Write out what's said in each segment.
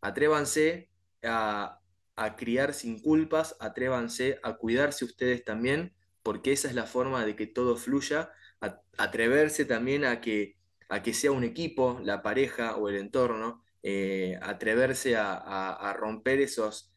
atrévanse a, criar sin culpas, atrévanse a cuidarse ustedes también, porque esa es la forma de que todo fluya, atreverse también a que, a que sea un equipo, la pareja o el entorno, eh, atreverse a, romper esos,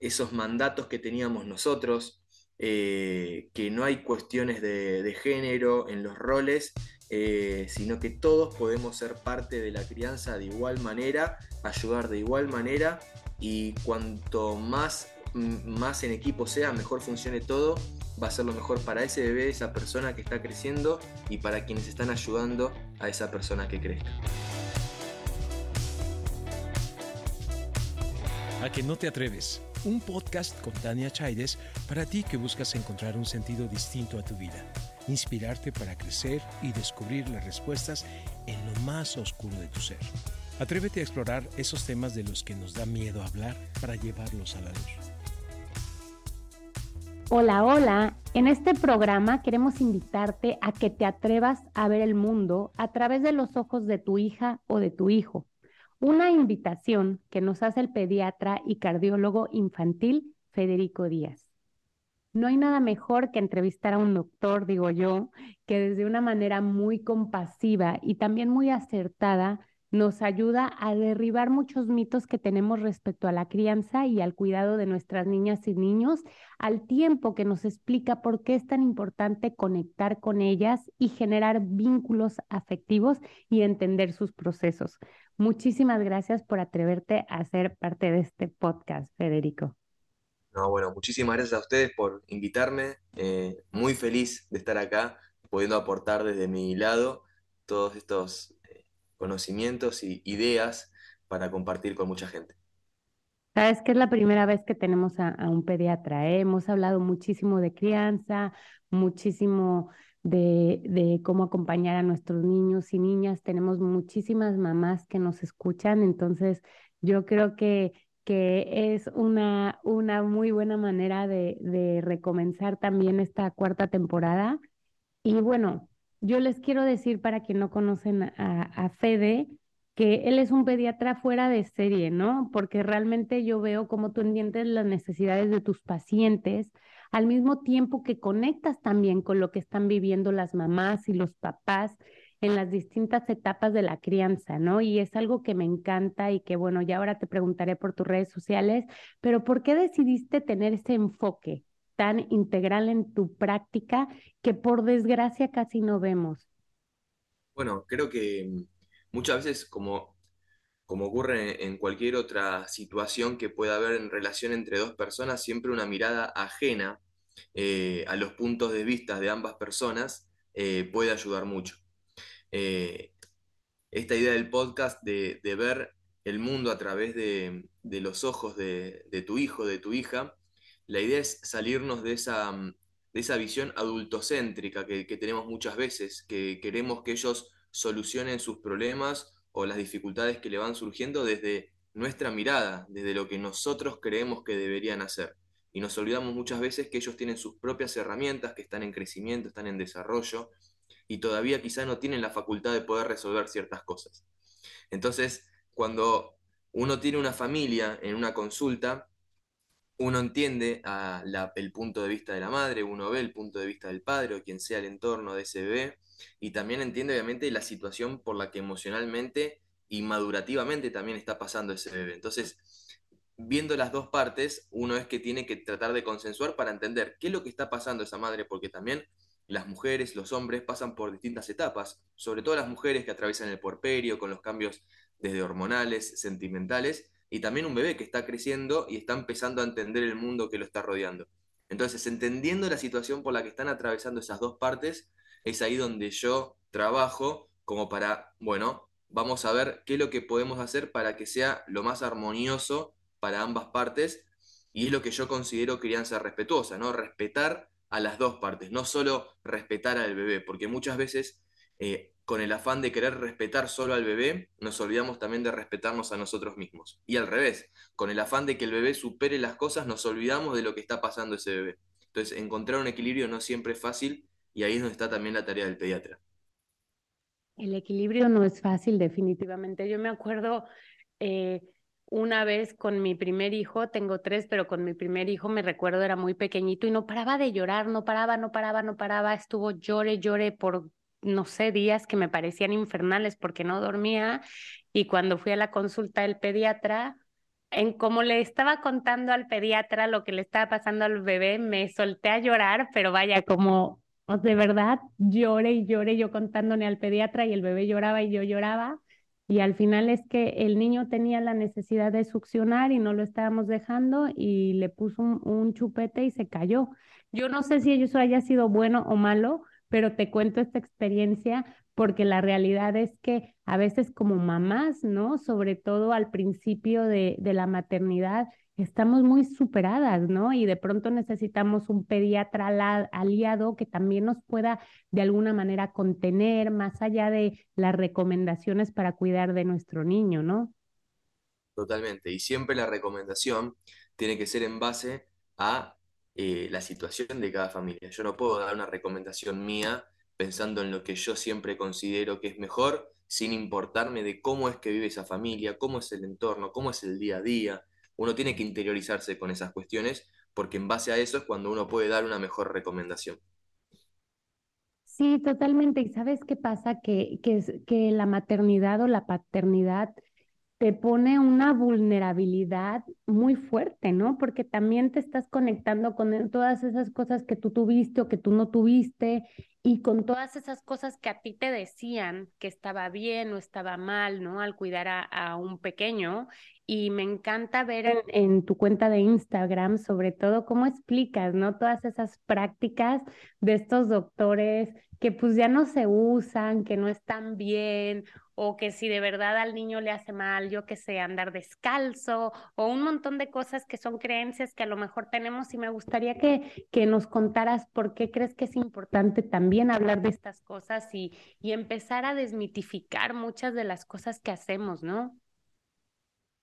esos mandatos que teníamos nosotros, eh, que no hay cuestiones de, género en los roles, eh, sino que todos podemos ser parte de la crianza de igual manera, ayudar de igual manera y cuanto más, más en equipo sea, mejor funcione todo, va a ser lo mejor para ese bebé, esa persona que está creciendo y para quienes están ayudando a esa persona que crezca. A que no te atreves un podcast con Tania Chaides para ti que buscas encontrar un sentido distinto a tu vida, inspirarte para crecer y descubrir las respuestas en lo más oscuro de tu ser. Atrévete a explorar esos temas de los que nos da miedo hablar para llevarlos a la luz. Hola, hola. En este programa queremos invitarte a que te atrevas a ver el mundo a través de los ojos de tu hija o de tu hijo una invitación que nos hace el pediatra y cardiólogo infantil Federico Díaz. No hay nada mejor que entrevistar a un doctor, digo yo, que desde una manera muy compasiva y también muy acertada nos ayuda a derribar muchos mitos que tenemos respecto a la crianza y al cuidado de nuestras niñas y niños, al tiempo que nos explica por qué es tan importante conectar con ellas y generar vínculos afectivos y entender sus procesos. Muchísimas gracias por atreverte a ser parte de este podcast, Federico. No, bueno, muchísimas gracias a ustedes por invitarme. Eh, muy feliz de estar acá, pudiendo aportar desde mi lado todos estos eh, conocimientos y ideas para compartir con mucha gente. Sabes que es la primera vez que tenemos a, un pediatra. ¿eh? Hemos hablado muchísimo de crianza, muchísimo de, cómo acompañar a nuestros niños y niñas. Tenemos muchísimas mamás que nos escuchan, entonces yo creo que, que es una, una muy buena manera de, de recomenzar también esta cuarta temporada. Y bueno, yo les quiero decir para quien no conocen a, a Fede, que él es un pediatra fuera de serie, ¿no? Porque realmente yo veo cómo tú entiendes las necesidades de tus pacientes, al mismo tiempo que conectas también con lo que están viviendo las mamás y los papás en las distintas etapas de la crianza, ¿no? Y es algo que me encanta y que, bueno, ya ahora te preguntaré por tus redes sociales, pero ¿por qué decidiste tener ese enfoque tan integral en tu práctica que por desgracia casi no vemos? Bueno, creo que mm, muchas veces como como ocurre en cualquier otra situación que pueda haber en relación entre dos personas, siempre una mirada ajena eh, a los puntos de vista de ambas personas eh, puede ayudar mucho. Eh, esta idea del podcast de, ver el mundo a través de, los ojos de, tu hijo, de tu hija, la idea es salirnos de esa, de esa visión adultocéntrica que tenemos muchas veces, que queremos que ellos solucionen sus problemas o las dificultades que le van surgiendo desde nuestra mirada, desde lo que nosotros creemos que deberían hacer. Y nos olvidamos muchas veces que ellos tienen sus propias herramientas, que están en crecimiento, están en desarrollo, y todavía quizá no tienen la facultad de poder resolver ciertas cosas. Entonces, cuando uno tiene una familia en una consulta, uno entiende el punto de vista de la madre, uno ve el punto de vista del padre o quien sea el entorno de ese bebé, y también entiende obviamente la situación por la que emocionalmente y madurativamente también está pasando ese bebé. Entonces, viendo las dos partes, uno es que tiene que tratar de consensuar para entender qué es lo que está pasando esa madre, porque también las mujeres, los hombres pasan por distintas etapas, sobre todo las mujeres que atraviesan el porperio con los cambios desde hormonales, sentimentales, y también un bebé que está creciendo y está empezando a entender el mundo que lo está rodeando. Entonces, entendiendo la situación por la que están atravesando esas dos partes, es ahí donde yo trabajo como para, bueno, vamos a ver qué es lo que podemos hacer para que sea lo más armonioso para ambas partes y es lo que yo considero crianza respetuosa, ¿no? Respetar a las dos partes, no solo respetar al bebé, porque muchas veces eh, con el afán de querer respetar solo al bebé, nos olvidamos también de respetarnos a nosotros mismos. Y al revés, con el afán de que el bebé supere las cosas, nos olvidamos de lo que está pasando ese bebé. Entonces, encontrar un equilibrio no siempre es fácil y ahí es donde está también la tarea del pediatra. El equilibrio no es fácil, definitivamente. Yo me acuerdo eh, una vez con mi primer hijo, tengo tres, pero con mi primer hijo me recuerdo era muy pequeñito y no paraba de llorar, no paraba, no paraba, no paraba, estuvo llore, llore por no sé, días que me parecían infernales porque no dormía y cuando fui a la consulta del pediatra, en como le estaba contando al pediatra lo que le estaba pasando al bebé, me solté a llorar, pero vaya, como de verdad lloré y lloré yo contándole al pediatra y el bebé lloraba y yo lloraba. Y al final es que el niño tenía la necesidad de succionar y no lo estábamos dejando y le puso un, chupete y se cayó. Yo no sé si eso haya sido bueno o malo, pero te cuento esta experiencia porque la realidad es que a veces como mamás, ¿no? Sobre todo al principio de la maternidad, estamos muy superadas, ¿no? Y de pronto necesitamos un pediatra aliado que también nos pueda de alguna manera contener más allá de las recomendaciones para cuidar de nuestro niño, ¿no? Totalmente. Y siempre la recomendación tiene que ser en base a eh, la situación de cada familia. Yo no puedo dar una recomendación mía pensando en lo que yo siempre considero que es mejor, sin importarme de cómo es que vive esa familia, cómo es el entorno, cómo es el día a día. Uno tiene que interiorizarse con esas cuestiones porque en base a eso es cuando uno puede dar una mejor recomendación. Sí, totalmente. ¿Y sabes qué pasa? Que, que, que la maternidad o la paternidad te pone una vulnerabilidad muy fuerte, ¿no? Porque también te estás conectando con todas esas cosas que tú tuviste o que tú no tuviste y con todas esas cosas que a ti te decían que estaba bien o estaba mal, ¿no? Al cuidar a, un pequeño. Y me encanta ver en, en, tu cuenta de Instagram, sobre todo, cómo explicas, ¿no? Todas esas prácticas de estos doctores que pues ya no se usan, que no están bien, o que si de verdad al niño le hace mal, yo que sé, andar descalzo, o un montón de cosas que son creencias que a lo mejor tenemos y me gustaría que, que nos contaras por qué crees que es importante también hablar de estas cosas y, y empezar a desmitificar muchas de las cosas que hacemos, ¿no?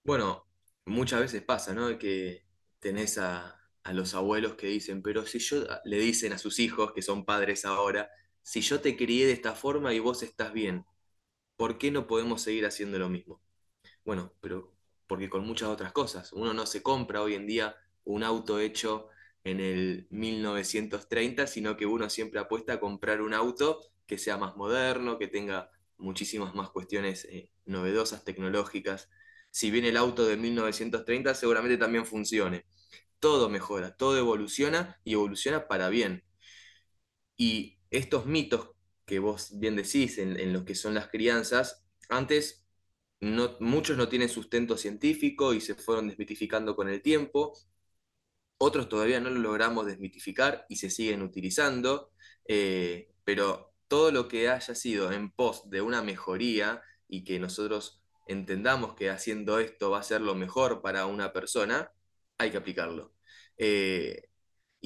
Bueno, muchas veces pasa, ¿no? Que tenés a, a los abuelos que dicen, pero si yo le dicen a sus hijos, que son padres ahora, si yo te crié de esta forma y vos estás bien, ¿por qué no podemos seguir haciendo lo mismo? Bueno, pero porque con muchas otras cosas. Uno no se compra hoy en día un auto hecho en el 1930, sino que uno siempre apuesta a comprar un auto que sea más moderno, que tenga muchísimas más cuestiones eh, novedosas, tecnológicas. Si bien el auto de 1930 seguramente también funcione. Todo mejora, todo evoluciona y evoluciona para bien. Y estos mitos que vos bien decís en, en lo que son las crianzas, antes muchos no tienen sustento científico y se fueron desmitificando con el tiempo, otros todavía no lo logramos desmitificar y se siguen utilizando, eh, pero todo lo que haya sido en pos de una mejoría y que nosotros entendamos que haciendo esto va a ser lo mejor para una persona, hay que aplicarlo. Eh,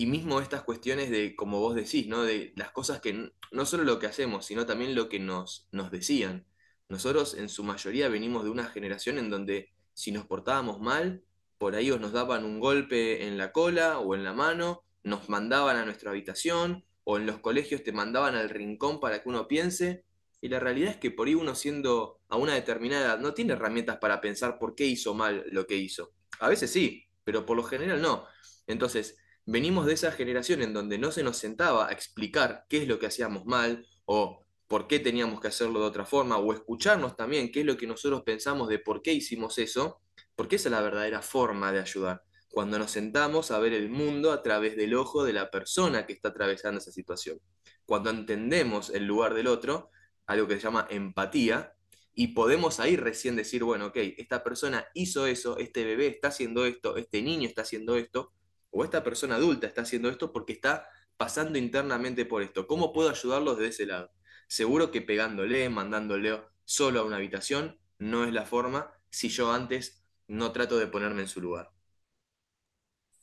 y mismo estas cuestiones de, como vos decís, ¿no? De las cosas que no solo lo que hacemos, sino también lo que nos, nos decían. Nosotros en su mayoría venimos de una generación en donde si nos portábamos mal, por ahí os nos daban un golpe en la cola o en la mano, nos mandaban a nuestra habitación o en los colegios te mandaban al rincón para que uno piense. Y la realidad es que por ahí uno siendo a una determinada edad no tiene herramientas para pensar por qué hizo mal lo que hizo. A veces sí, pero por lo general no. Entonces, venimos de esa generación en donde no se nos sentaba a explicar qué es lo que hacíamos mal o por qué teníamos que hacerlo de otra forma, o escucharnos también qué es lo que nosotros pensamos de por qué hicimos eso, porque esa es la verdadera forma de ayudar. Cuando nos sentamos a ver el mundo a través del ojo de la persona que está atravesando esa situación. Cuando entendemos el lugar del otro, algo que se llama empatía, y podemos ahí recién decir, bueno, ok, esta persona hizo eso, este bebé está haciendo esto, este niño está haciendo esto, o esta persona adulta está haciendo esto porque está pasando internamente por esto. ¿Cómo puedo ayudarlos de ese lado? Seguro que pegándole, mandándole solo a una habitación, no es la forma si yo antes no trato de ponerme en su lugar.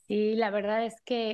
Sí, la verdad es que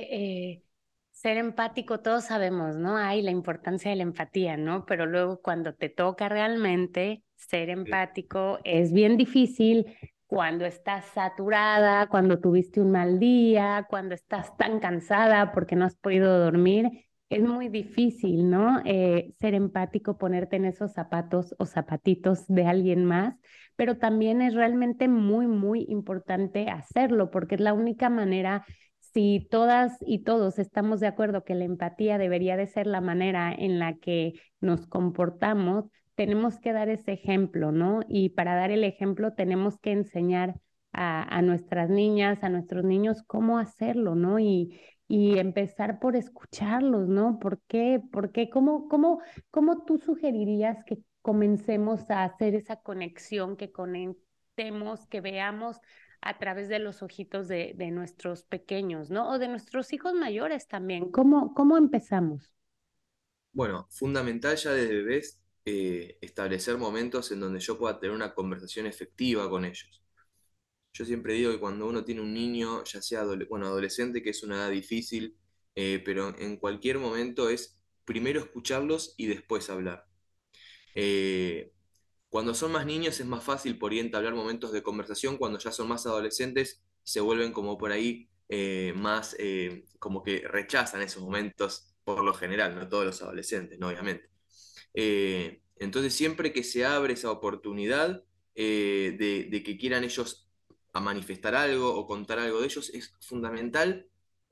eh, ser empático, todos sabemos, ¿no? Hay la importancia de la empatía, ¿no? Pero luego cuando te toca realmente ser empático, es bien difícil cuando estás saturada, cuando tuviste un mal día, cuando estás tan cansada porque no has podido dormir es muy difícil, ¿no? Eh, ser empático, ponerte en esos zapatos o zapatitos de alguien más, pero también es realmente muy, muy importante hacerlo porque es la única manera, si todas y todos estamos de acuerdo que la empatía debería de ser la manera en la que nos comportamos, tenemos que dar ese ejemplo, ¿no? Y para dar el ejemplo tenemos que enseñar a, a nuestras niñas, a nuestros niños cómo hacerlo, ¿no? Y, y empezar por escucharlos, ¿no? ¿Por qué? ¿Por qué? ¿Cómo, cómo, cómo tú sugerirías que comencemos a hacer esa conexión, que conectemos, que veamos a través de los ojitos de, de nuestros pequeños, ¿no? O de nuestros hijos mayores también. ¿Cómo, cómo empezamos? Bueno, fundamental ya desde bebés eh, establecer momentos en donde yo pueda tener una conversación efectiva con ellos. Yo siempre digo que cuando uno tiene un niño, ya sea bueno, adolescente, que es una edad difícil, eh, pero en cualquier momento es primero escucharlos y después hablar. Eh, cuando son más niños es más fácil por ahí entablar momentos de conversación, cuando ya son más adolescentes se vuelven como por ahí más, como que rechazan esos momentos por lo general, no todos los adolescentes, obviamente. Entonces siempre que se abre esa oportunidad de, de que quieran ellos a manifestar algo o contar algo de ellos, es fundamental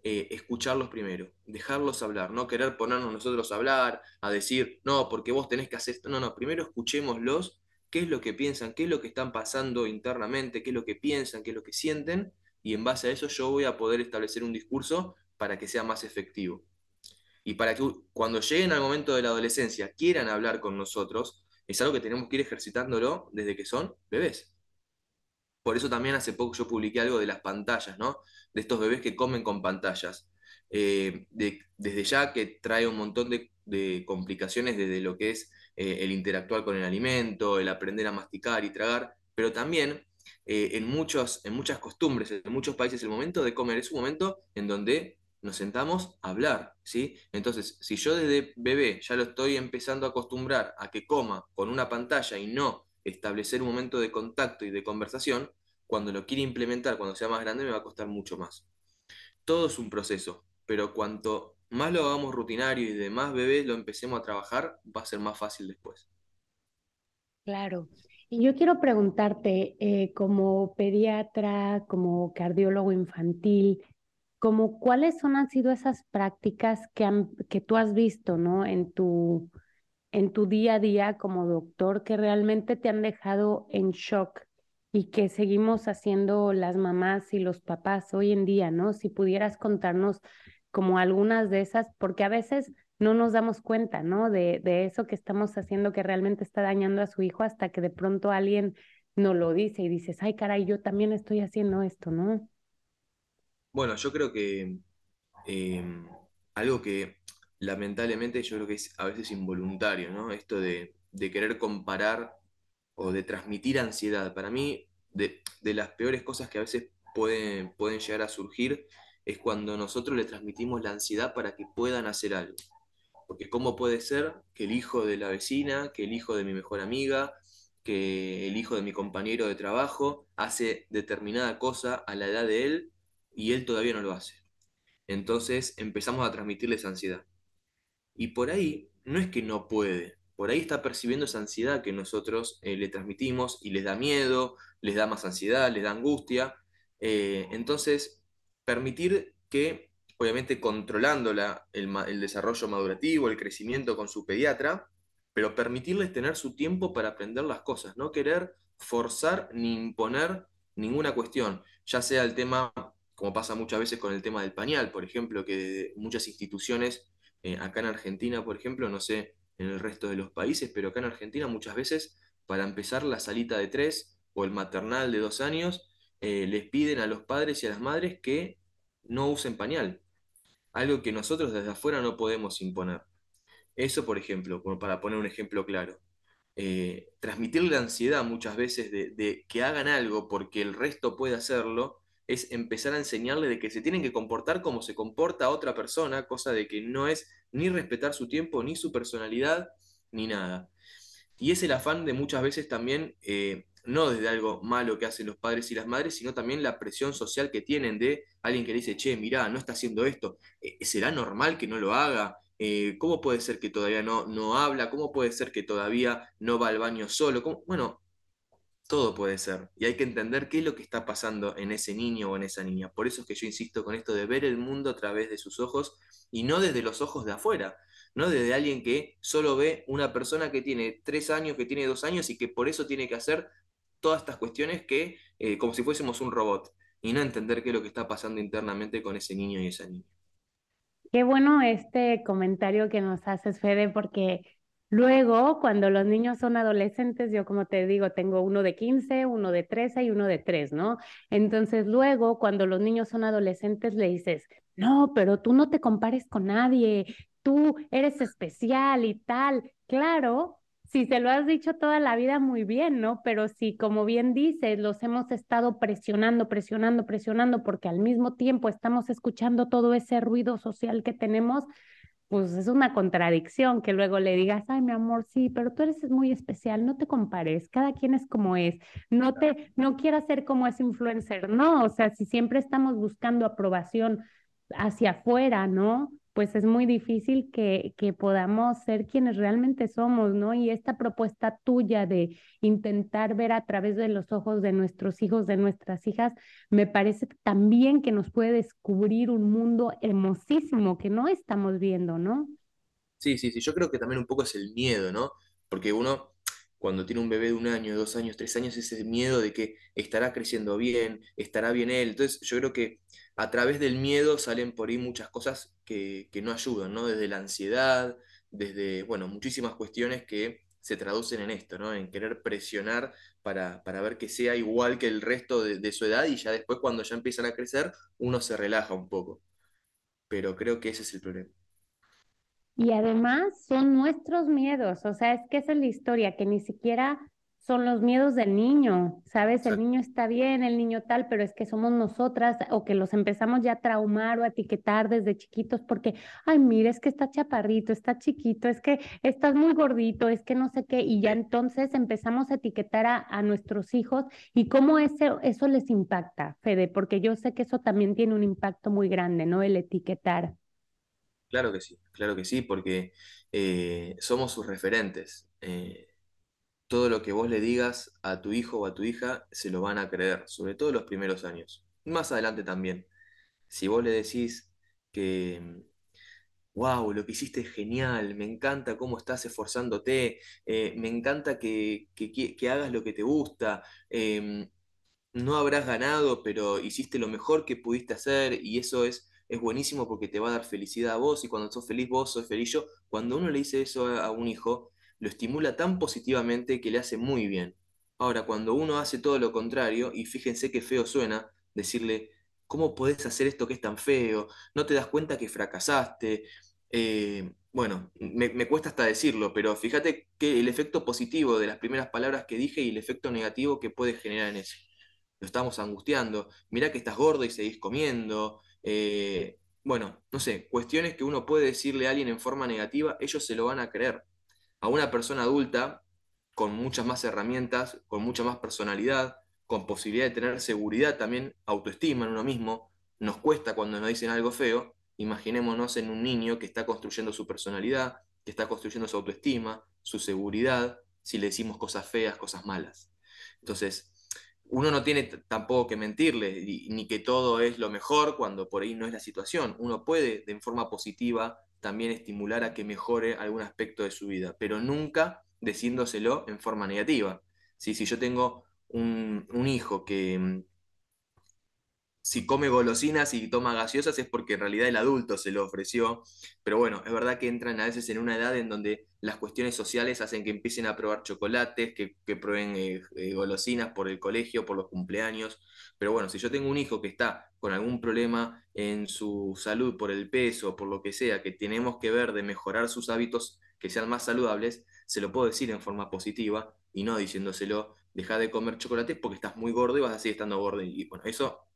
eh, escucharlos primero, dejarlos hablar, no querer ponernos nosotros a hablar, a decir, no, porque vos tenés que hacer esto. No, no, primero escuchémoslos, qué es lo que piensan, qué es lo que están pasando internamente, qué es lo que piensan, qué es lo que sienten, y en base a eso yo voy a poder establecer un discurso para que sea más efectivo. Y para que cuando lleguen al momento de la adolescencia quieran hablar con nosotros, es algo que tenemos que ir ejercitándolo desde que son bebés. Por eso también hace poco yo publiqué algo de las pantallas, ¿no? De estos bebés que comen con pantallas. Eh, desde ya que trae un montón de, complicaciones desde lo que es eh, el interactuar con el alimento, el aprender a masticar y tragar, pero también eh, en, muchos, en muchas costumbres, en muchos países, el momento de comer es un momento en donde nos sentamos a hablar, ¿sí? Entonces, si yo desde bebé ya lo estoy empezando a acostumbrar a que coma con una pantalla y no establecer un momento de contacto y de conversación, cuando lo quiere implementar, cuando sea más grande, me va a costar mucho más. Todo es un proceso, pero cuanto más lo hagamos rutinario y de más bebés lo empecemos a trabajar, va a ser más fácil después. Claro. Y yo quiero preguntarte, eh, como pediatra, como cardiólogo infantil, como cuáles son, han sido esas prácticas que, que tú has visto, ¿no? En tu, en tu día a día como doctor que realmente te han dejado en shock y que seguimos haciendo las mamás y los papás hoy en día, ¿no? Si pudieras contarnos como algunas de esas, porque a veces no nos damos cuenta, ¿no? De, de eso que estamos haciendo que realmente está dañando a su hijo hasta que de pronto alguien nos lo dice y dices, ay, caray, yo también estoy haciendo esto, ¿no? Bueno, yo creo que em, algo que lamentablemente yo creo que es a veces involuntario, ¿no? Esto de, querer comparar o de transmitir ansiedad. Para mí, de, las peores cosas que a veces pueden, pueden llegar a surgir es cuando nosotros le transmitimos la ansiedad para que puedan hacer algo. Porque ¿cómo puede ser que el hijo de la vecina, que el hijo de mi mejor amiga, que el hijo de mi compañero de trabajo hace determinada cosa a la edad de él y él todavía no lo hace? Entonces empezamos a transmitirles ansiedad. Y por ahí no es que no puede, por ahí está percibiendo esa ansiedad que nosotros eh, le transmitimos y les da miedo, les da más ansiedad, les da angustia. Eh, entonces, permitir que, obviamente controlando el, desarrollo madurativo, el crecimiento con su pediatra, pero permitirles tener su tiempo para aprender las cosas, no querer forzar ni imponer ninguna cuestión, ya sea el tema, como pasa muchas veces con el tema del pañal, por ejemplo, que muchas instituciones eh, acá en Argentina, por ejemplo, no sé en el resto de los países, pero acá en Argentina muchas veces para empezar la salita de tres o el maternal de dos años, eh, les piden a los padres y a las madres que no usen pañal, algo que nosotros desde afuera no podemos imponer. Eso, por ejemplo, como para poner un ejemplo claro. Eh, transmitir la ansiedad muchas veces de, que hagan algo porque el resto puede hacerlo, es empezar a enseñarle de que se tienen que comportar como se comporta otra persona, cosa de que no es ni respetar su tiempo, ni su personalidad, ni nada. Y es el afán de muchas veces también, eh, no desde algo malo que hacen los padres y las madres, sino también la presión social que tienen de alguien que le dice, che, mirá, no está haciendo esto, eh, ¿será normal que no lo haga? Eh, ¿Cómo puede ser que todavía no, no habla? ¿Cómo puede ser que todavía no va al baño solo? Bueno, todo puede ser. Y hay que entender qué es lo que está pasando en ese niño o en esa niña. Por eso es que yo insisto con esto de ver el mundo a través de sus ojos y no desde los ojos de afuera, no desde alguien que solo ve una persona que tiene tres años, que tiene dos años y que por eso tiene que hacer todas estas cuestiones que eh, como si fuésemos un robot y no entender qué es lo que está pasando internamente con ese niño y esa niña. Qué bueno este comentario que nos haces, Fede, porque luego cuando los niños son adolescentes, yo como te digo, tengo uno de 15, uno de 13 y uno de 3, ¿no? Entonces luego cuando los niños son adolescentes le dices, no, pero tú no te compares con nadie, tú eres especial y tal. Claro, si se lo has dicho toda la vida, muy bien, ¿no? Pero si, como bien dices, los hemos estado presionando, presionando, presionando, porque al mismo tiempo estamos escuchando todo ese ruido social que tenemos, pues es una contradicción que luego le digas, ay, mi amor, sí, pero tú eres muy especial, no te compares, cada quien es como es, no te, no quieras ser como ese influencer, no, o sea, si siempre estamos buscando aprobación hacia afuera, ¿no? Pues es muy difícil que, que podamos ser quienes realmente somos, ¿no? Y esta propuesta tuya de intentar ver a través de los ojos de nuestros hijos, de nuestras hijas, me parece también que nos puede descubrir un mundo hermosísimo que no estamos viendo, ¿no? Sí, sí, sí, yo creo que también un poco es el miedo, ¿no? Porque uno cuando tiene un bebé de un año, dos años, tres años, ese miedo de que estará creciendo bien, estará bien él. Entonces yo creo que a través del miedo salen por ahí muchas cosas que, no ayudan, ¿no? Desde la ansiedad, desde, bueno, muchísimas cuestiones que se traducen en esto, ¿no? En querer presionar para, ver que sea igual que el resto de, de, su edad y ya después cuando ya empiezan a crecer, uno se relaja un poco. Pero creo que ese es el problema. Y además son nuestros miedos, o sea, es que esa es la historia, que ni siquiera son los miedos del niño, ¿sabes? El niño está bien, el niño tal, pero es que somos nosotras o que los empezamos ya a traumar o a etiquetar desde chiquitos porque, ay, mira, es que está chaparrito, está chiquito, es que estás muy gordito, es que no sé qué, y ya entonces empezamos a etiquetar a, nuestros hijos y cómo eso, eso les impacta, Fede, porque yo sé que eso también tiene un impacto muy grande, ¿no? El etiquetar. Claro que sí, claro que sí, porque eh, somos sus referentes. Eh, todo lo que vos le digas a tu hijo o a tu hija se lo van a creer, sobre todo los primeros años. Más adelante también. Si vos le decís que, wow, lo que hiciste es genial, me encanta cómo estás esforzándote, eh, me encanta que, que, hagas lo que te gusta, em, no habrás ganado, pero hiciste lo mejor que pudiste hacer y eso es, es buenísimo porque te va a dar felicidad a vos y cuando sos feliz vos, sos feliz yo. Cuando uno le dice eso a un hijo, lo estimula tan positivamente que le hace muy bien. Ahora, cuando uno hace todo lo contrario, y fíjense qué feo suena, decirle, ¿cómo podés hacer esto que es tan feo? ¿No te das cuenta que fracasaste? Eh, bueno, me, cuesta hasta decirlo, pero fíjate que el efecto positivo de las primeras palabras que dije y el efecto negativo que puede generar en eso. Lo estamos angustiando. Mirá que estás gordo y seguís comiendo. Eh, bueno, no sé, cuestiones que uno puede decirle a alguien en forma negativa, ellos se lo van a creer a una persona adulta con muchas más herramientas, con mucha más personalidad, con posibilidad de tener seguridad también, autoestima en uno mismo, nos cuesta cuando nos dicen algo feo, imaginémonos en un niño que está construyendo su personalidad, que está construyendo su autoestima, su seguridad, si le decimos cosas feas, cosas malas. Entonces, uno no tiene tampoco que mentirle, ni que todo es lo mejor cuando por ahí no es la situación. Uno puede, de forma positiva, también estimular a que mejore algún aspecto de su vida, pero nunca diciéndoselo en forma negativa. Si yo tengo un, hijo que mm, si come golosinas y toma gaseosas es porque en realidad el adulto se lo ofreció, pero bueno, es verdad que entran a veces en una edad en donde las cuestiones sociales hacen que empiecen a probar chocolates, que, prueben eh, eh, golosinas por el colegio, por los cumpleaños, pero bueno, si yo tengo un hijo que está con algún problema en su salud por el peso, por lo que sea, que tenemos que ver de mejorar sus hábitos que sean más saludables, se lo puedo decir en forma positiva y no diciéndoselo, deja de comer chocolate porque estás muy gordo y vas a seguir estando gordo. Y bueno, eso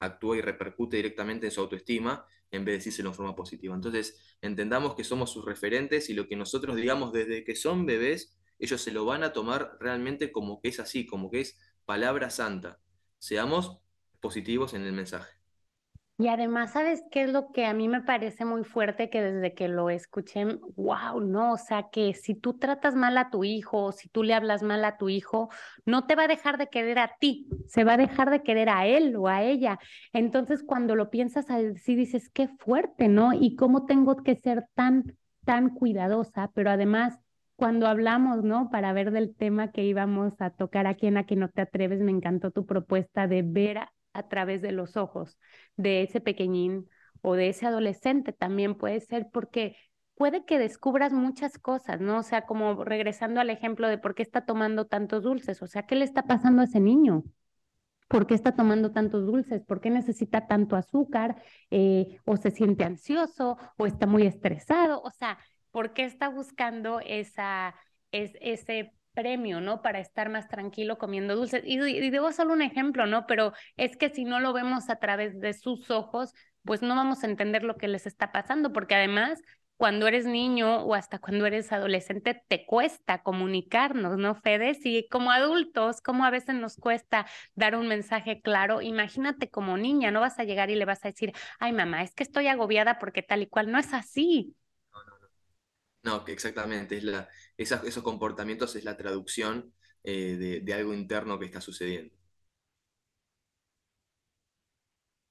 actúa y repercute directamente en su autoestima en vez de decírselo en forma positiva. Entonces, entendamos que somos sus referentes y lo que nosotros digamos desde que son bebés, ellos se lo van a tomar realmente como que es así, como que es palabra santa. Seamos positivos en el mensaje. Y además, ¿sabes qué es lo que a mí me parece muy fuerte? Que desde que lo escuché, wow, no, o sea, que si tú tratas mal a tu hijo si tú le hablas mal a tu hijo, no te va a dejar de querer a ti, se va a dejar de querer a él o a ella. Entonces, cuando lo piensas así, dices, qué fuerte, ¿no? Y cómo tengo que ser tan, tan cuidadosa, pero además cuando hablamos, ¿no? Para ver del tema que íbamos a tocar aquí en Aquí no te atreves, me encantó tu propuesta de ver a través de los ojos de ese pequeñín o de ese adolescente también puede ser porque puede que descubras muchas cosas, ¿no? O sea, como regresando al ejemplo de por qué está tomando tantos dulces, o sea, ¿qué le está pasando a ese niño? ¿Por qué está tomando tantos dulces? ¿Por qué necesita tanto azúcar? Eh, ¿O se siente ansioso? ¿O está muy estresado? O sea, ¿por qué está buscando esa, es, ese premio, ¿no? Para estar más tranquilo comiendo dulces. Y, debo solo un ejemplo, ¿no? Pero es que si no lo vemos a través de sus ojos, pues no vamos a entender lo que les está pasando, porque además cuando eres niño o hasta cuando eres adolescente te cuesta comunicarnos, ¿no, Fede? Y como adultos, como a veces nos cuesta dar un mensaje claro, imagínate como niña, no vas a llegar y le vas a decir, ay mamá, es que estoy agobiada porque tal y cual, no es así. No, que exactamente, es la, esos comportamientos es la traducción eh, de, algo interno que está sucediendo.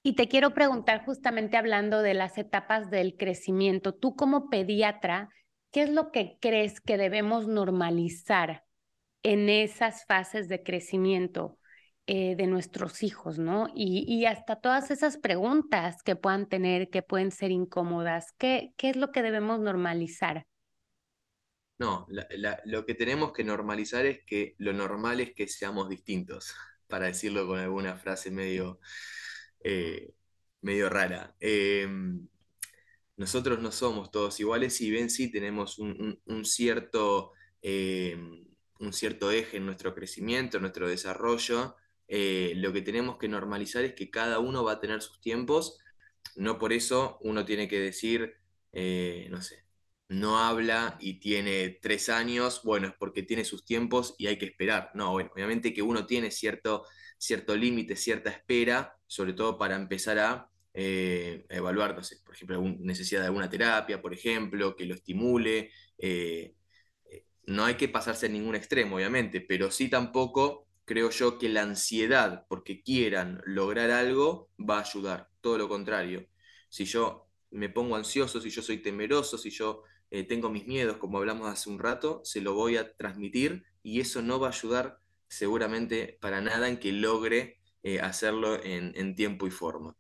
Y te quiero preguntar justamente hablando de las etapas del crecimiento, tú como pediatra, ¿qué es lo que crees que debemos normalizar en esas fases de crecimiento eh, de nuestros hijos, ¿no? Y, y, hasta todas esas preguntas que puedan tener, que pueden ser incómodas, ¿qué, qué es lo que debemos normalizar? No, lo que tenemos que normalizar es que lo normal es que seamos distintos, para decirlo con alguna frase medio, eh, medio rara. Em, nosotros no somos todos iguales, si bien sí tenemos un, cierto, em, un cierto eje en nuestro crecimiento, en nuestro desarrollo, eh, lo que tenemos que normalizar es que cada uno va a tener sus tiempos, no por eso uno tiene que decir, eh, no sé, no habla y tiene tres años, bueno, es porque tiene sus tiempos y hay que esperar. No, bueno, obviamente que uno tiene cierto, límite, cierta espera, sobre todo para empezar a eh, evaluar, no sé, por ejemplo, necesidad de alguna terapia, por ejemplo, que lo estimule. Eh, eh, no hay que pasarse en ningún extremo, obviamente, pero sí tampoco creo yo que la ansiedad porque quieran lograr algo va a ayudar, todo lo contrario. Si yo me pongo ansioso, si yo soy temeroso, si yo eh, tengo mis miedos, como hablamos hace un rato, se lo voy a transmitir y eso no va a ayudar seguramente para nada en que logre eh, hacerlo en, tiempo y forma.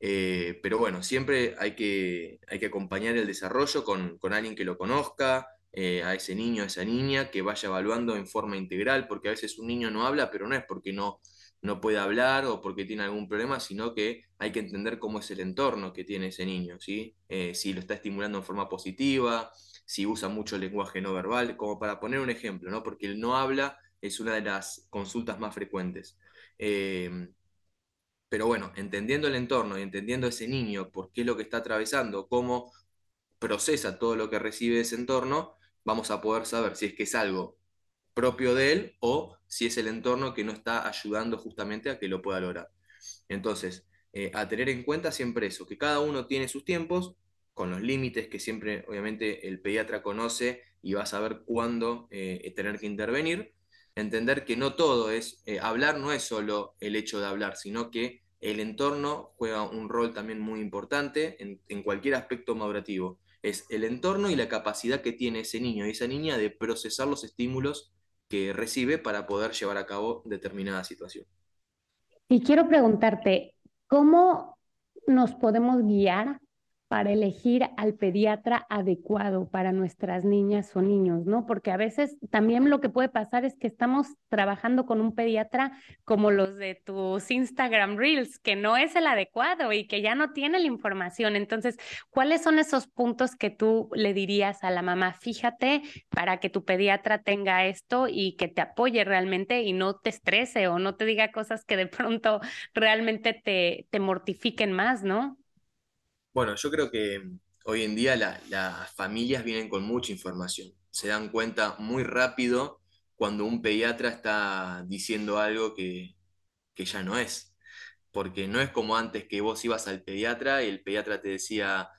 Eh, pero bueno, siempre hay que, hay que acompañar el desarrollo con, alguien que lo conozca, a ese niño, a esa niña, que vaya evaluando en forma integral, porque a veces un niño no habla, pero no es porque no, no puede hablar o porque tiene algún problema, sino que hay que entender cómo es el entorno que tiene ese niño, ¿sí? Eh, si lo está estimulando en forma positiva, si usa mucho el lenguaje no verbal, como para poner un ejemplo, ¿no? Porque el no habla es una de las consultas más frecuentes. Em, pero bueno, entendiendo el entorno y entendiendo ese niño, por qué es lo que está atravesando, cómo procesa todo lo que recibe de ese entorno, vamos a poder saber si es que es algo propio de él o si es el entorno que no está ayudando justamente a que lo pueda lograr. Entonces, eh, a tener en cuenta siempre eso, que cada uno tiene sus tiempos, con los límites que siempre obviamente el pediatra conoce y va a saber cuándo eh, tener que intervenir. Entender que no todo es, eh, hablar no es solo el hecho de hablar, sino que el entorno juega un rol también muy importante en, en cualquier aspecto madurativo. Es el entorno y la capacidad que tiene ese niño y esa niña de procesar los estímulos que recibe para poder llevar a cabo determinada situación. Y quiero preguntarte, ¿cómo nos podemos guiar para elegir al pediatra adecuado para nuestras niñas o niños, ¿no? Porque a veces también lo que puede pasar es que estamos trabajando con un pediatra como los de tus Instagram Reels, que no es el adecuado y que ya no tiene la información. Entonces, ¿cuáles son esos puntos que tú le dirías a la mamá? Fíjate para que tu pediatra tenga esto y que te apoye realmente y no te estrese o no te diga cosas que de pronto realmente te, te mortifiquen más, ¿no? Bueno, yo creo que hoy en día las familias vienen con mucha información. Se dan cuenta muy rápido cuando un pediatra está diciendo algo que, ya no es. porque no es como antes que vos ibas al pediatra y el pediatra te decía,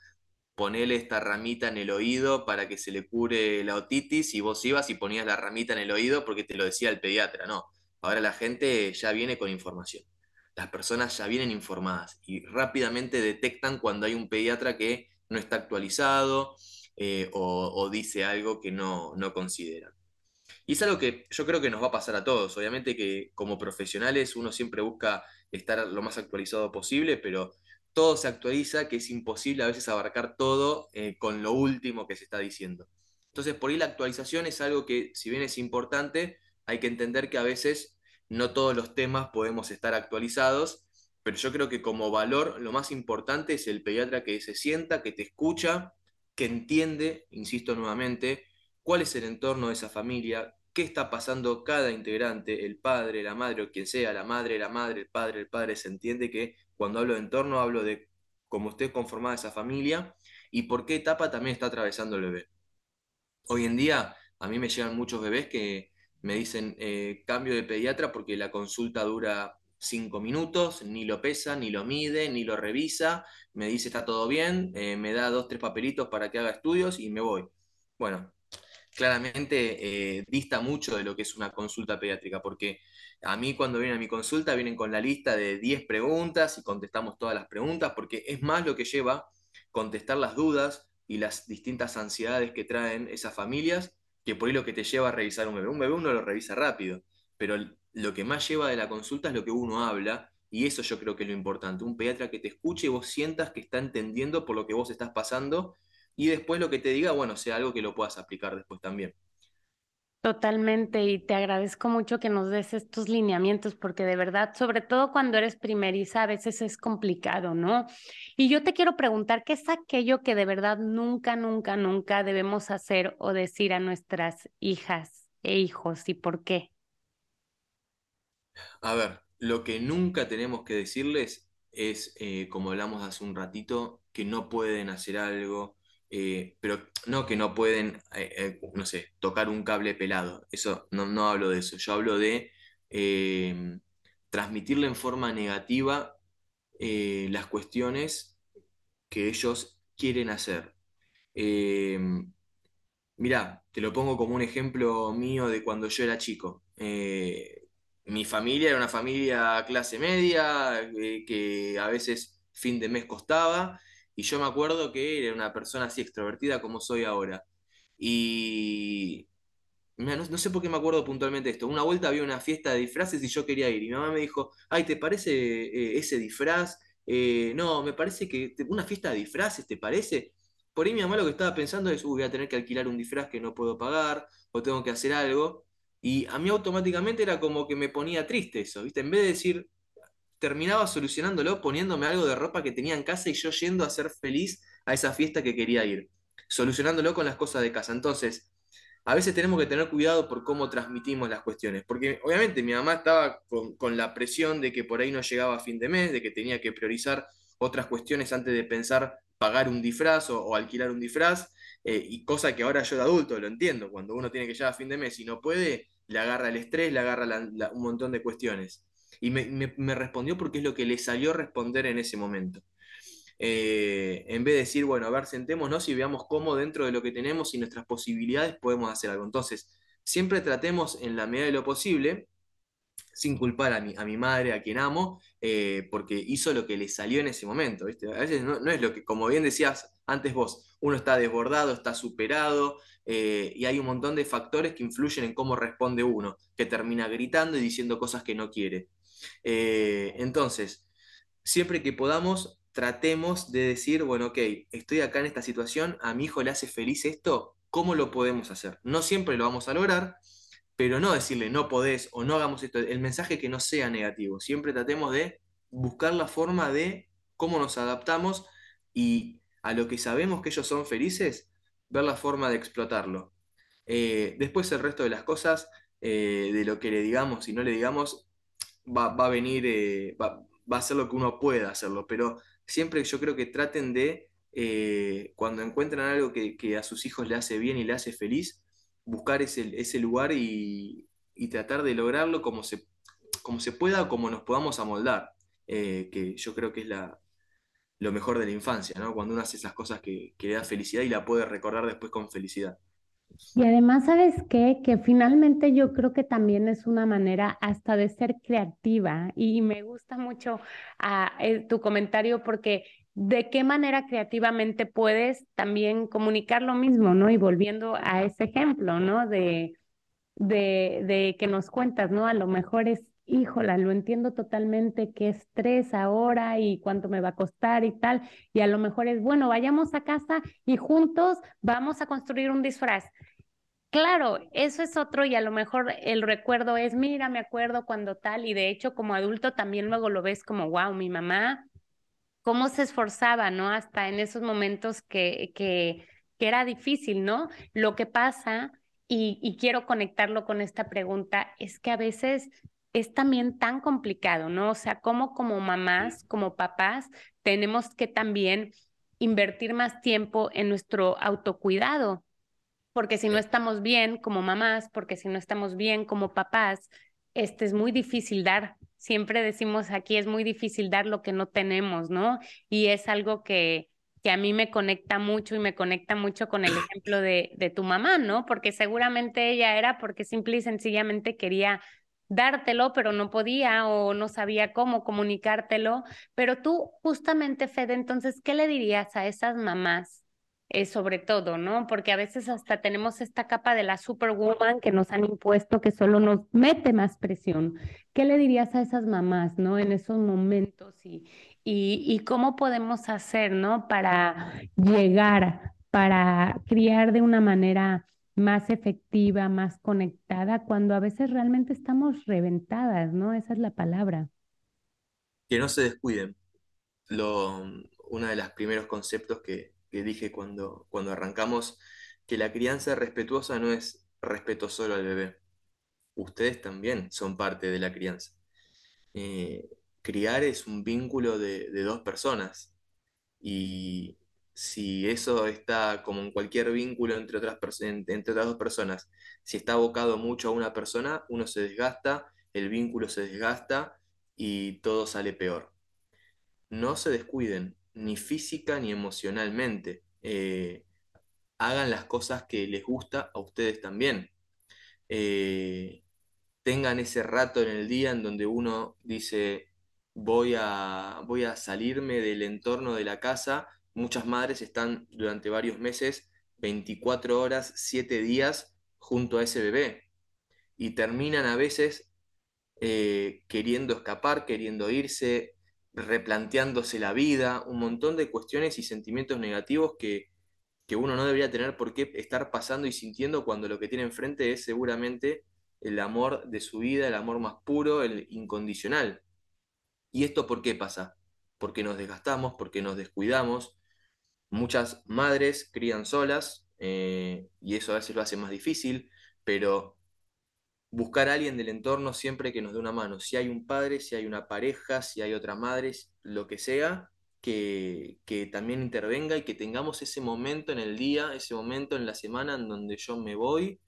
ponele esta ramita en el oído para que se le cure la otitis y vos ibas y ponías la ramita en el oído porque te lo decía el pediatra, no. Ahora la gente ya viene con información. Las personas ya vienen informadas y rápidamente detectan cuando hay un pediatra que no está actualizado eh, o, dice algo que no, no consideran. Y es algo que yo creo que nos va a pasar a todos. Obviamente que como profesionales uno siempre busca estar lo más actualizado posible, pero todo se actualiza, que es imposible a veces abarcar todo eh, con lo último que se está diciendo. Entonces, por ahí la actualización es algo que, si bien es importante, hay que entender que a veces no todos los temas podemos estar actualizados, pero yo creo que como valor lo más importante es el pediatra que se sienta, que te escucha, que entiende, insisto nuevamente, cuál es el entorno de esa familia, qué está pasando cada integrante, el padre, la madre o quien sea, la madre, la madre, el padre, el padre, se entiende que cuando hablo de entorno hablo de cómo esté conformada esa familia y por qué etapa también está atravesando el bebé. Hoy en día a mí me llegan muchos bebés que me dicen eh, cambio de pediatra porque la consulta dura cinco minutos, ni lo pesa, ni lo mide, ni lo revisa, me dice está todo bien, eh, me da dos, tres papelitos para que haga estudios y me voy. Bueno, claramente eh, dista mucho de lo que es una consulta pediátrica, porque a mí cuando vienen a mi consulta vienen con la lista de 10 preguntas y contestamos todas las preguntas, porque es más lo que lleva contestar las dudas y las distintas ansiedades que traen esas familias, que por ahí lo que te lleva a revisar un bebé. Un bebé uno lo revisa rápido, pero lo que más lleva de la consulta es lo que uno habla, y eso yo creo que es lo importante. Un pediatra que te escuche y vos sientas que está entendiendo por lo que vos estás pasando y después lo que te diga, bueno, sea algo que lo puedas aplicar después también. Totalmente, y te agradezco mucho que nos des estos lineamientos, porque de verdad, sobre todo cuando eres primeriza, a veces es complicado, ¿no? Y yo te quiero preguntar, ¿qué es aquello que de verdad nunca, nunca, nunca debemos hacer o decir a nuestras hijas e hijos y por qué? A ver, lo que nunca tenemos que decirles es, eh, como hablamos hace un ratito, que no pueden hacer algo, eh, pero no que no pueden, eh, eh, no sé, tocar un cable pelado. Eso no, no hablo de eso. Yo hablo de transmitirle en forma negativa las cuestiones que ellos quieren hacer. mirá, te lo pongo como un ejemplo mío de cuando yo era chico. mi familia era una familia clase media, que a veces fin de mes costaba y yo me acuerdo que era una persona así extrovertida como soy ahora. Y no, sé por qué me acuerdo puntualmente de esto. Una vuelta había una fiesta de disfraces y yo quería ir. Y mi mamá me dijo, ay, ¿te parece eh, ese disfraz? Eh, no, me parece que una fiesta de disfraces, ¿te parece? Por ahí mi mamá lo que estaba pensando es, uy, voy a tener que alquilar un disfraz que no puedo pagar, o tengo que hacer algo. Y a mí automáticamente era como que me ponía triste eso, ¿viste? En vez de decir, terminaba solucionándolo poniéndome algo de ropa que tenía en casa y yo yendo a ser feliz a esa fiesta que quería ir, solucionándolo con las cosas de casa. Entonces, a veces tenemos que tener cuidado por cómo transmitimos las cuestiones, porque obviamente mi mamá estaba con, la presión de que por ahí no llegaba a fin de mes, de que tenía que priorizar otras cuestiones antes de pensar pagar un disfraz o, alquilar un disfraz, eh, y cosa que ahora yo de adulto lo entiendo, cuando uno tiene que llegar a fin de mes y no puede, le agarra el estrés, le agarra un montón de cuestiones. Y me, respondió porque es lo que le salió responder en ese momento. Eh, en vez de decir, bueno, a ver, sentémonos y veamos cómo dentro de lo que tenemos y nuestras posibilidades podemos hacer algo. Entonces, siempre tratemos en la medida de lo posible, sin culpar a mi, a mi madre, a quien amo, eh, porque hizo lo que le salió en ese momento. A veces no, es lo que, como bien decías antes vos, uno está desbordado, está superado, eh, y hay un montón de factores que influyen en cómo responde uno, que termina gritando y diciendo cosas que no quiere. Eh, entonces, siempre que podamos, tratemos de decir, bueno, ok, estoy acá en esta situación, a mi hijo le hace feliz esto, ¿cómo lo podemos hacer? No siempre lo vamos a lograr, pero no decirle no podés o no hagamos esto, el mensaje que no sea negativo, siempre tratemos de buscar la forma de cómo nos adaptamos y a lo que sabemos que ellos son felices, ver la forma de explotarlo. Eh, después el resto de las cosas, eh, de lo que le digamos y no le digamos, va, a venir, eh, va, a ser lo que uno pueda hacerlo, pero siempre yo creo que traten de, eh, cuando encuentran algo que, a sus hijos le hace bien y le hace feliz, buscar ese, ese lugar y, tratar de lograrlo como se, como se pueda o como nos podamos amoldar. eh, que yo creo que es la, lo mejor de la infancia, ¿no? Cuando uno hace esas cosas que, que le da felicidad y la puede recordar después con felicidad. Y además, ¿sabes qué? Que finalmente yo creo que también es una manera hasta de ser creativa y me gusta mucho ah, eh, tu comentario porque de qué manera creativamente puedes también comunicar lo mismo, ¿no? Y volviendo a ese ejemplo, ¿no? De, de, de que nos cuentas, ¿no? A lo mejor es, híjola, lo entiendo totalmente, qué estrés ahora y cuánto me va a costar y tal. Y a lo mejor es, bueno, vayamos a casa y juntos vamos a construir un disfraz. Claro, eso es otro y a lo mejor el recuerdo es, mira, me acuerdo cuando tal y de hecho como adulto también luego lo ves como, wow, mi mamá, cómo se esforzaba, ¿no? Hasta en esos momentos que, que, era difícil, ¿no? Lo que pasa, y quiero conectarlo con esta pregunta, es que a veces es también tan complicado, ¿no? O sea, cómo como mamás, como papás, tenemos que también invertir más tiempo en nuestro autocuidado porque si no estamos bien como mamás, porque si no estamos bien como papás, este es muy difícil dar. Siempre decimos aquí es muy difícil dar lo que no tenemos, ¿no? Y es algo que, que a mí me conecta mucho y me conecta mucho con el ejemplo de, de tu mamá, ¿no? Porque seguramente ella era porque simple y sencillamente quería dártelo, pero no podía o no sabía cómo comunicártelo. Pero tú, justamente, Fede, entonces, ¿qué le dirías a esas mamás eh, sobre todo, ¿no? Porque a veces hasta tenemos esta capa de la superwoman que nos han impuesto que solo nos mete más presión. ¿Qué le dirías a esas mamás, ¿no? En esos momentos y, y, y cómo podemos hacer, ¿no? Para llegar, para criar de una manera más efectiva, más conectada, cuando a veces realmente estamos reventadas, ¿no? Esa es la palabra. Que no se descuiden. Lo, uno de los primeros conceptos que, que dije cuando, cuando arrancamos, que la crianza respetuosa no es respeto solo al bebé. Ustedes también son parte de la crianza. Eh, criar es un vínculo de, dos personas y si eso está como en cualquier vínculo entre otras, entre otras dos personas, si está abocado mucho a una persona, uno se desgasta, el vínculo se desgasta y todo sale peor. No se descuiden, ni física ni emocionalmente. Eh, hagan las cosas que les gusta a ustedes también. Eh, tengan ese rato en el día en donde uno dice, voy a, voy a salirme del entorno de la casa. Muchas madres están durante varios meses, 24 horas, 7 días junto a ese bebé y terminan a veces eh, queriendo escapar, queriendo irse, replanteándose la vida, un montón de cuestiones y sentimientos negativos que, uno no debería tener por qué estar pasando y sintiendo cuando lo que tiene enfrente es seguramente el amor de su vida, el amor más puro, el incondicional. ¿Y esto por qué pasa? Porque nos desgastamos, porque nos descuidamos. Muchas madres crían solas eh, y eso a veces lo hace más difícil, pero buscar a alguien del entorno siempre que nos dé una mano. Si hay un padre, si hay una pareja, si hay otra madre, lo que sea, que, que, también intervenga y que tengamos ese momento en el día, ese momento en la semana en donde yo me voy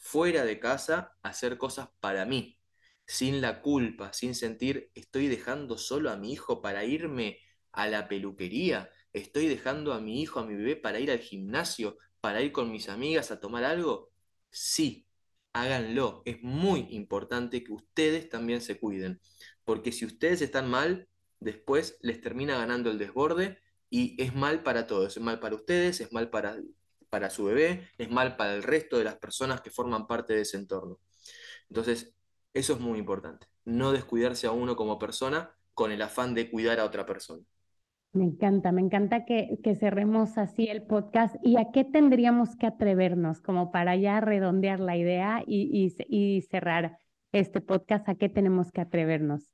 fuera de casa a hacer cosas para mí, sin la culpa, sin sentir estoy dejando solo a mi hijo para irme a la peluquería, estoy dejando a mi hijo, a mi bebé para ir al gimnasio, para ir con mis amigas a tomar algo. Sí, háganlo. Es muy importante que ustedes también se cuiden, porque si ustedes están mal, después les termina ganando el desborde y es mal para todos. Es mal para ustedes, es mal para, para su bebé, es mal para el resto de las personas que forman parte de ese entorno. Entonces, eso es muy importante. No descuidarse a uno como persona con el afán de cuidar a otra persona. Me encanta, me encanta que, que, cerremos así el podcast. ¿Y a qué tendríamos que atrevernos como para ya redondear la idea y, y, cerrar este podcast? ¿A qué tenemos que atrevernos?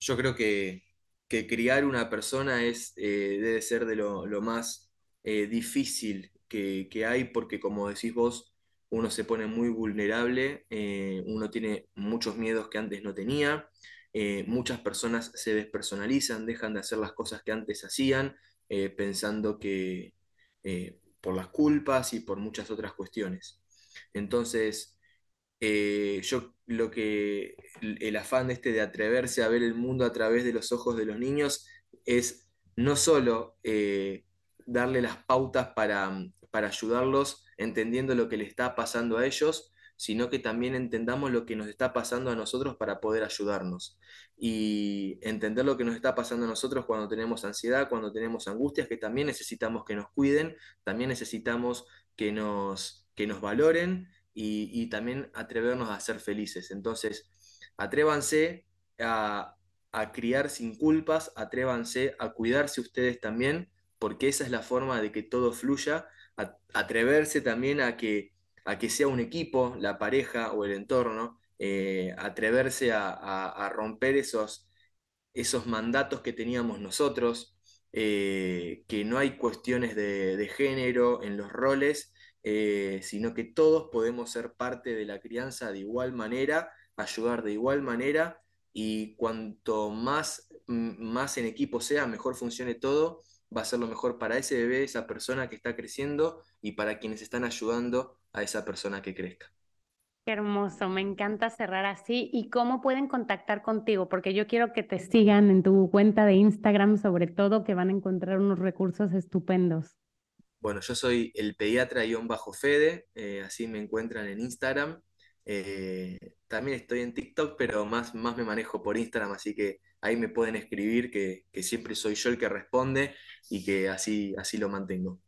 Yo creo que, que criar una persona es, eh, debe ser de lo, lo más eh, difícil que, que, hay porque como decís vos, uno se pone muy vulnerable, eh, uno tiene muchos miedos que antes no tenía. Eh, muchas personas se despersonalizan, dejan de hacer las cosas que antes hacían, eh, pensando que eh, por las culpas y por muchas otras cuestiones. Entonces, yo lo que el afán este de atreverse a ver el mundo a través de los ojos de los niños es no solo darle las pautas para, para ayudarlos entendiendo lo que le está pasando a ellos, sino que también entendamos lo que nos está pasando a nosotros para poder ayudarnos. Y entender lo que nos está pasando a nosotros cuando tenemos ansiedad, cuando tenemos angustias, que también necesitamos que nos cuiden, también necesitamos que nos, que nos valoren y, también atrevernos a ser felices. Entonces, atrévanse a, criar sin culpas, atrévanse a cuidarse ustedes también, porque esa es la forma de que todo fluya, atreverse también a que a que sea un equipo, la pareja o el entorno, eh, atreverse a, romper esos, mandatos que teníamos nosotros, eh, que no hay cuestiones de, género en los roles, eh, sino que todos podemos ser parte de la crianza de igual manera, ayudar de igual manera, y cuanto más, más en equipo sea, mejor funcione todo, va a ser lo mejor para ese bebé, esa persona que está creciendo y para quienes están ayudando a esa persona que crezca. Qué hermoso, me encanta cerrar así. ¿Y cómo pueden contactar contigo? Porque yo quiero que te sigan en tu cuenta de Instagram, sobre todo, que van a encontrar unos recursos estupendos. Bueno, yo soy el pediatra-fede, eh, así me encuentran en Instagram. Eh, también estoy en TikTok, pero más, más me manejo por Instagram, así que ahí me pueden escribir, que, que siempre soy yo el que responde y que así, así lo mantengo.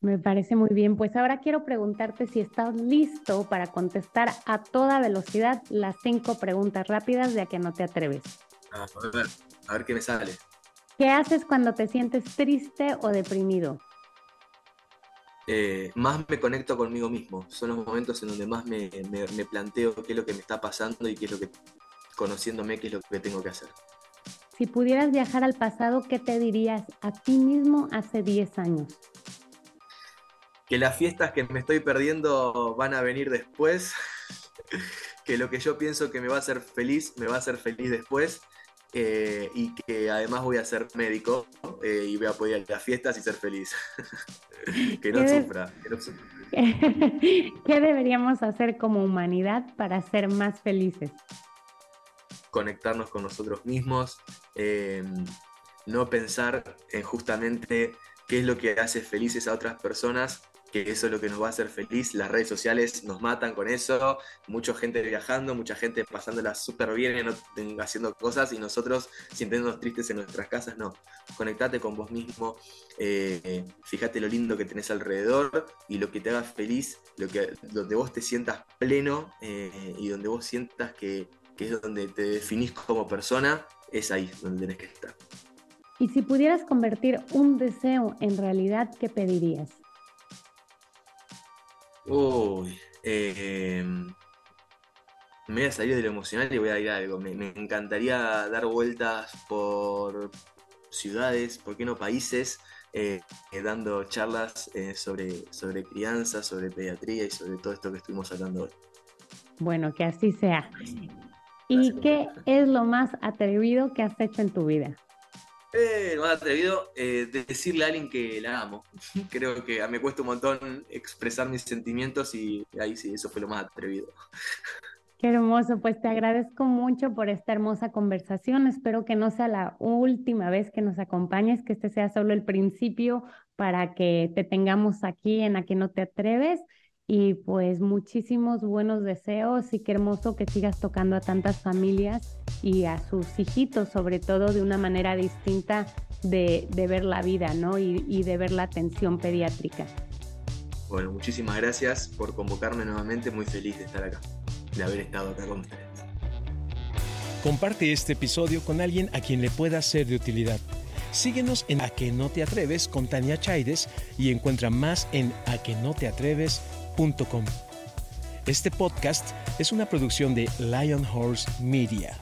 Me parece muy bien. Pues ahora quiero preguntarte si estás listo para contestar a toda velocidad las cinco preguntas rápidas de a que no te atreves. A ver, a ver qué me sale. ¿Qué haces cuando te sientes triste o deprimido? Eh, más me conecto conmigo mismo. Son los momentos en donde más me, me, planteo qué es lo que me está pasando y qué es lo que, conociéndome, qué es lo que tengo que hacer. Si pudieras viajar al pasado, ¿qué te dirías a ti mismo hace 10 años? Que las fiestas que me estoy perdiendo van a venir después, que lo que yo pienso que me va a hacer feliz, me va a hacer feliz después, eh, y que además voy a ser médico eh, y voy a poder ir a las fiestas y ser feliz. que, no sufra, que no sufra. ¿Qué deberíamos hacer como humanidad para ser más felices? conectarnos con nosotros mismos, eh, no pensar en justamente qué es lo que hace felices a otras personas, que eso es lo que nos va a hacer feliz. Las redes sociales nos matan con eso, mucha gente viajando, mucha gente pasándola súper bien, haciendo cosas y nosotros sintiéndonos tristes en nuestras casas, no. Conectate con vos mismo, eh, fíjate lo lindo que tenés alrededor y lo que te haga feliz, lo que, donde vos te sientas pleno eh, y donde vos sientas que que es donde te definís como persona, es ahí donde tenés que estar. Y si pudieras convertir un deseo en realidad, ¿qué pedirías? Uy, em, me voy a salir de lo emocional y voy a ir a algo. Me, encantaría dar vueltas por ciudades, ¿por qué no países? Eh, eh, dando charlas eh, sobre, sobre crianza, sobre pediatría y sobre todo esto que estuvimos hablando hoy. Bueno, que así sea. ¿Y qué es lo más atrevido que has hecho en tu vida? Eh, más atrevido, eh, decirle a alguien que la amo. Creo que me cuesta un montón expresar mis sentimientos y ahí sí, eso fue lo más atrevido. Qué hermoso, pues te agradezco mucho por esta hermosa conversación. Espero que no sea la última vez que nos acompañes, que este sea solo el principio para que te tengamos aquí en A que no te atreves y pues muchísimos buenos deseos y qué hermoso que sigas tocando a tantas familias y a sus hijitos, sobre todo de una manera distinta de, ver la vida, ¿no? Y, y, de ver la atención pediátrica. Bueno, muchísimas gracias por convocarme nuevamente, muy feliz de estar acá, de haber estado acá con ustedes. Comparte este episodio con alguien a quien le pueda ser de utilidad. Síguenos en A que no te atreves con Tania Chaides y encuentra más en a que no te atreves este podcast es una producción de Lion Horse Media.